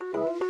Illusion.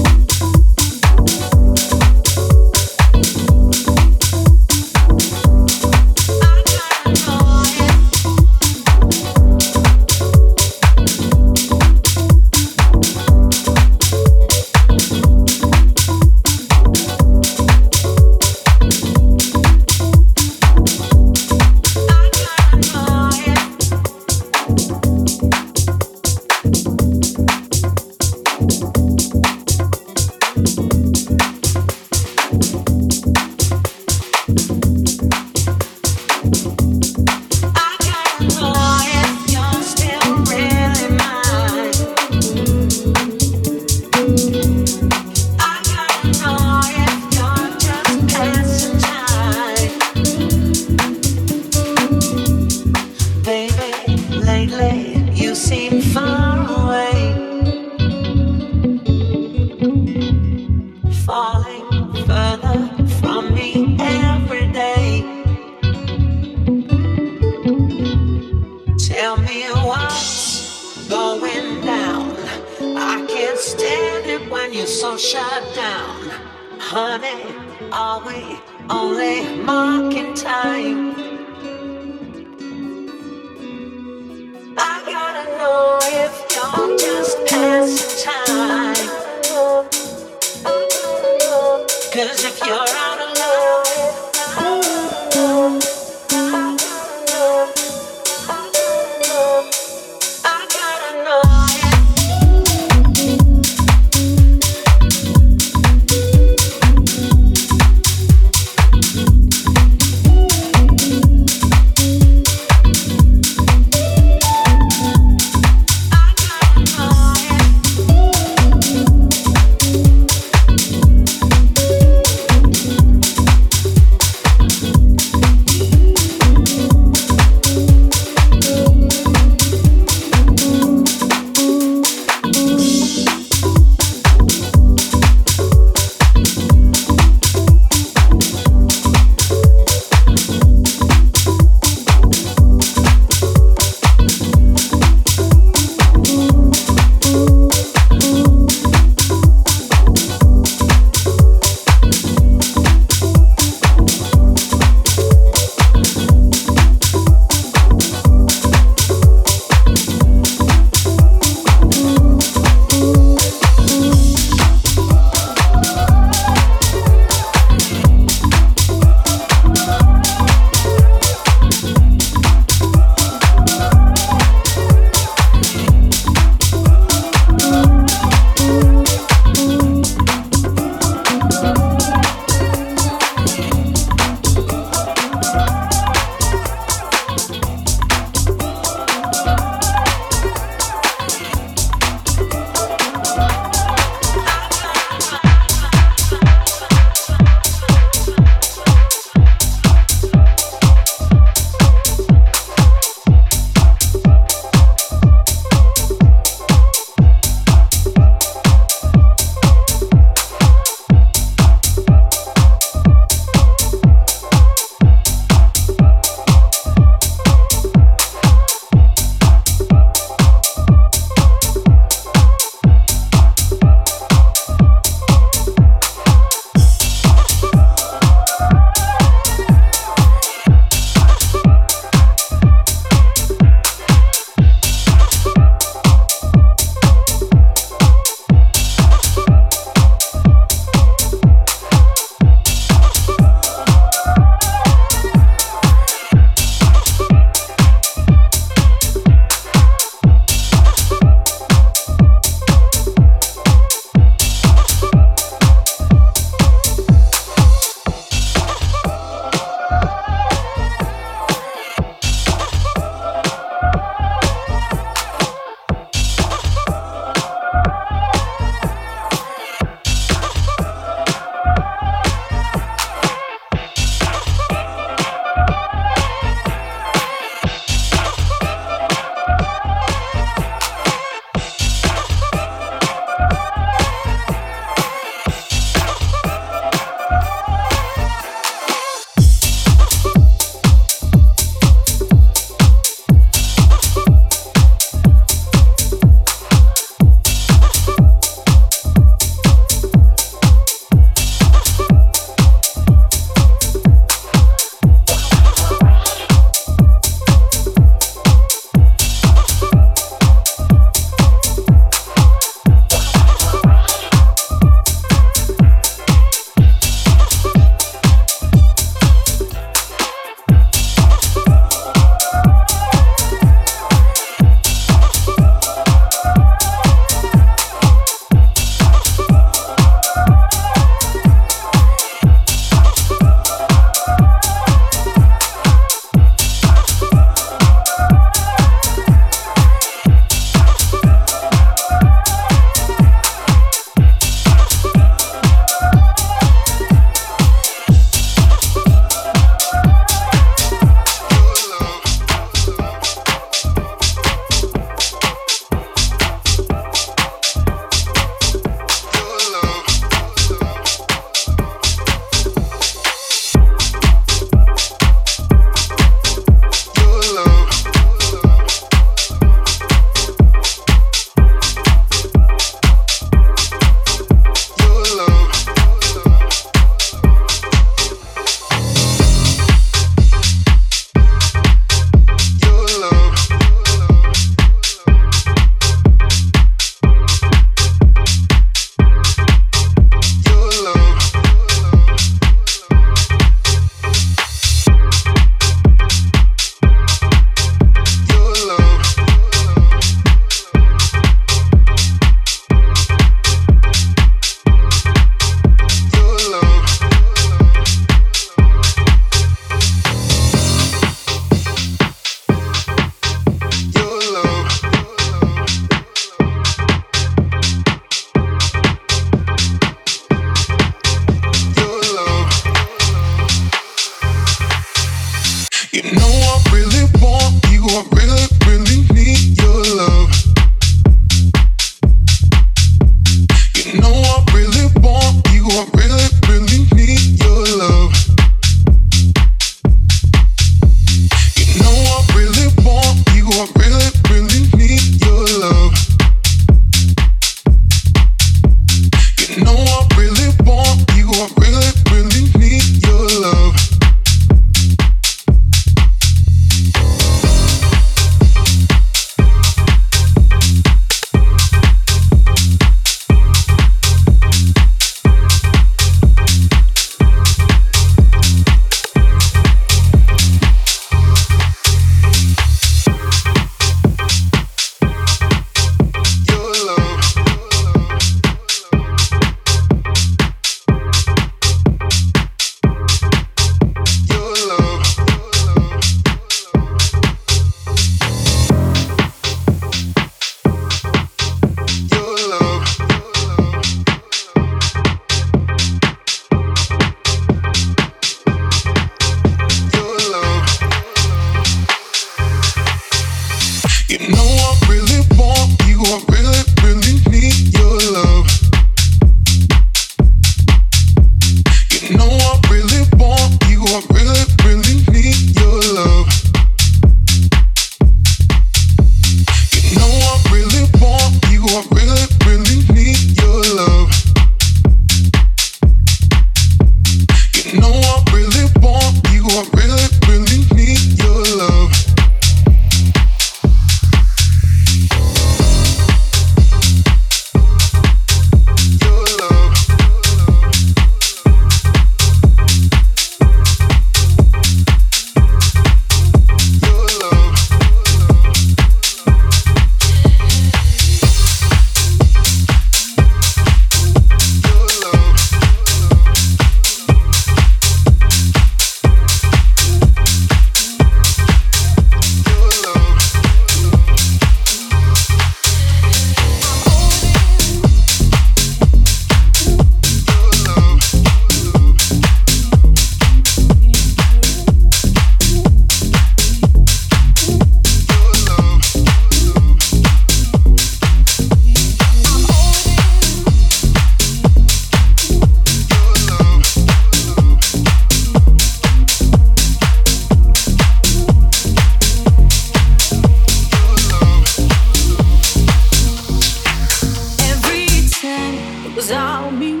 about me,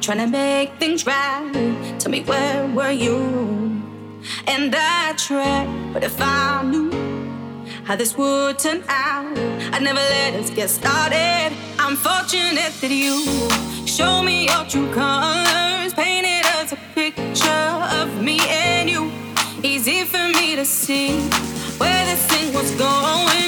trying to make things right. Tell me where were you? And I tried, but if I knew how this would turn out, I'd never let us get started. I'm fortunate that you show me your true colors, painted us a picture of me and you. Easy for me to see where this thing was going.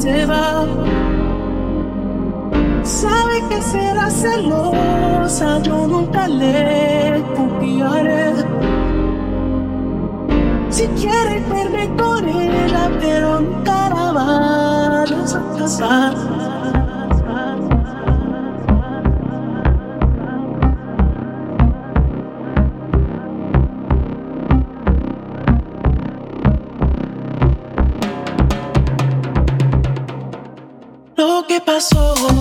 te. Sabe que será celosa, yo nunca le confiaré. Si quiere, perder con ella, pero nunca la vas a casar. corazón.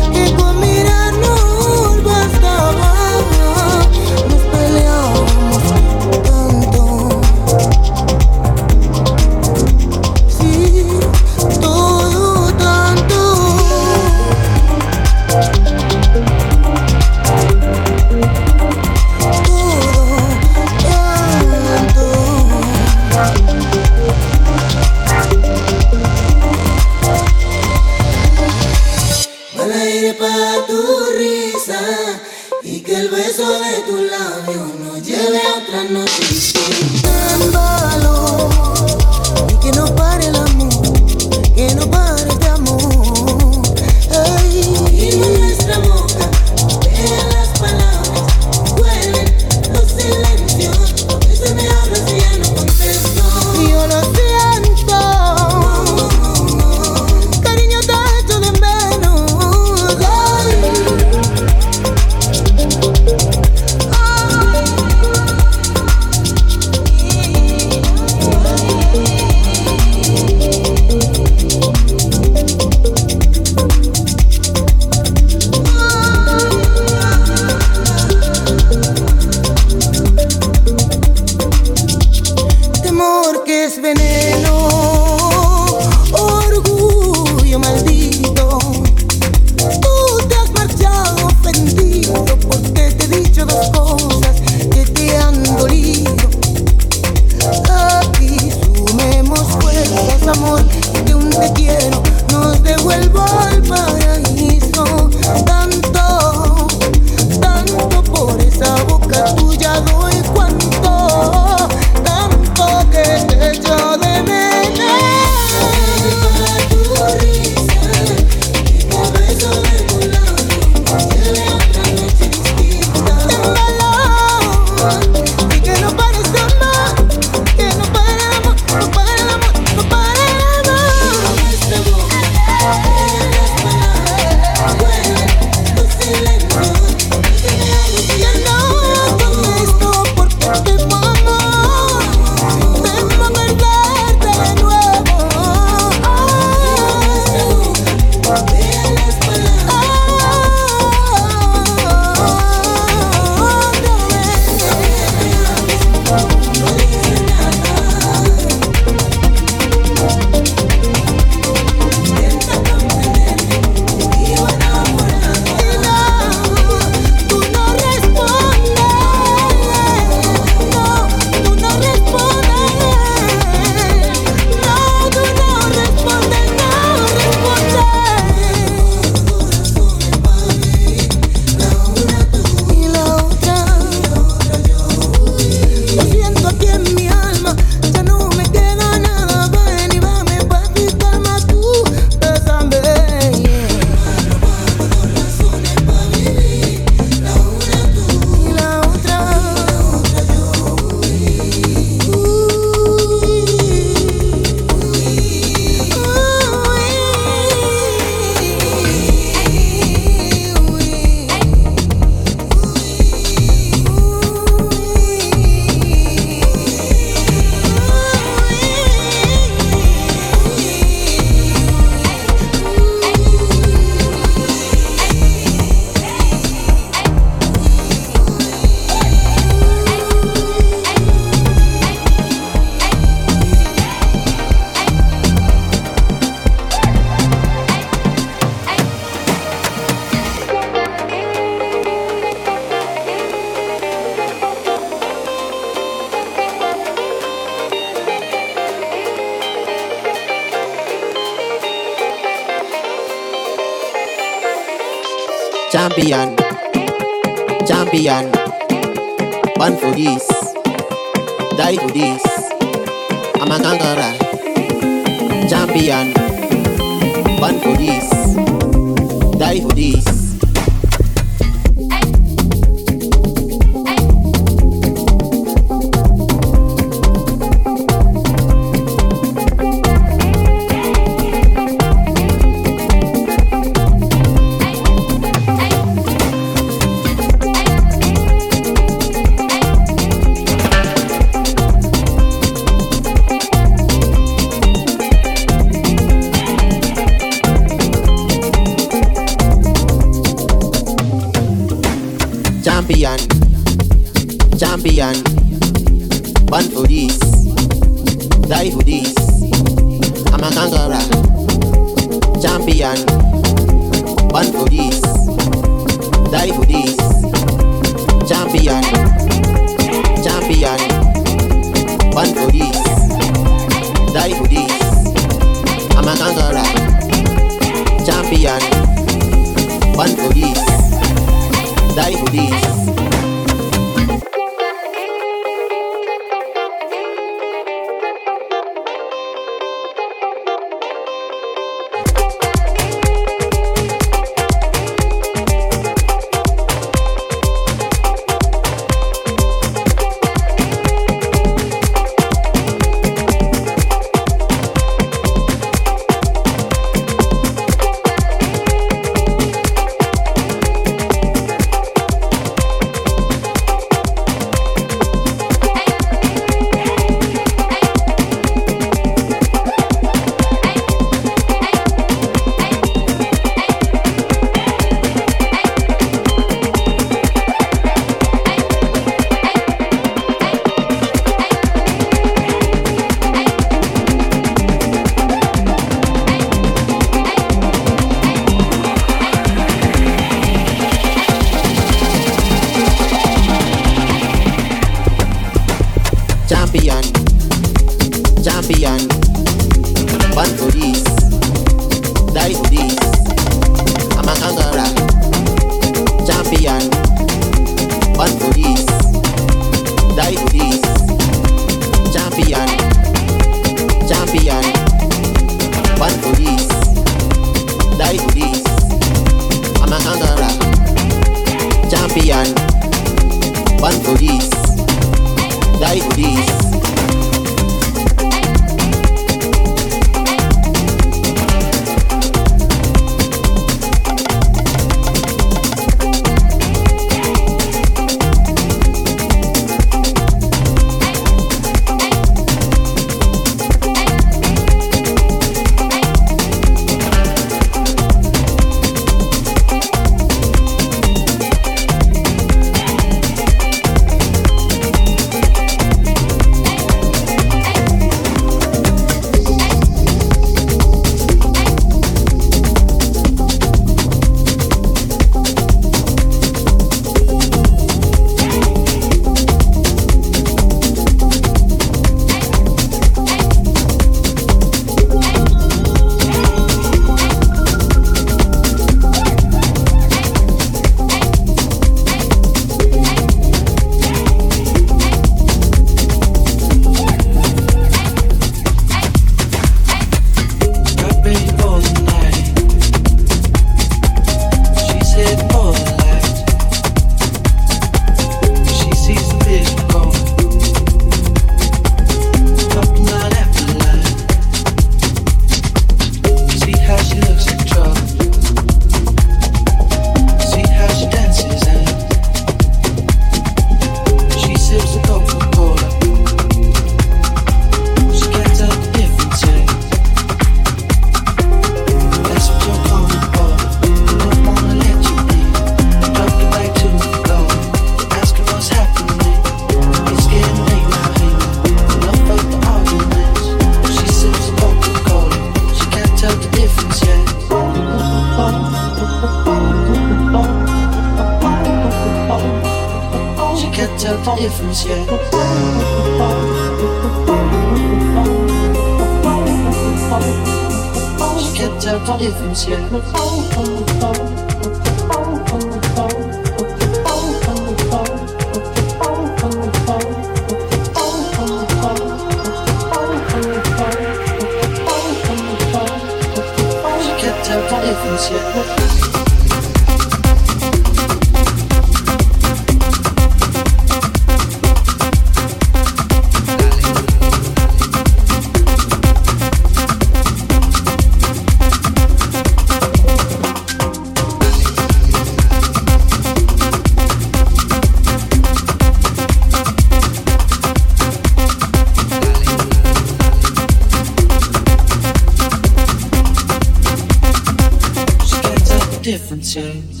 change.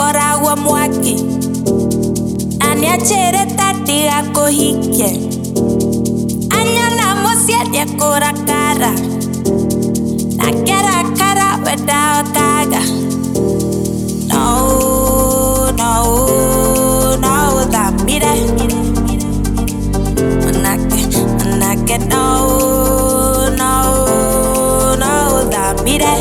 koragwo mwaki. Na nĩ anjĩrĩ ta ndigakũhikie anyona mũciĩ nĩekũrakara na ngerakara we ndahotaga. No no no ũthamire. Manake manake no no no ũthamire.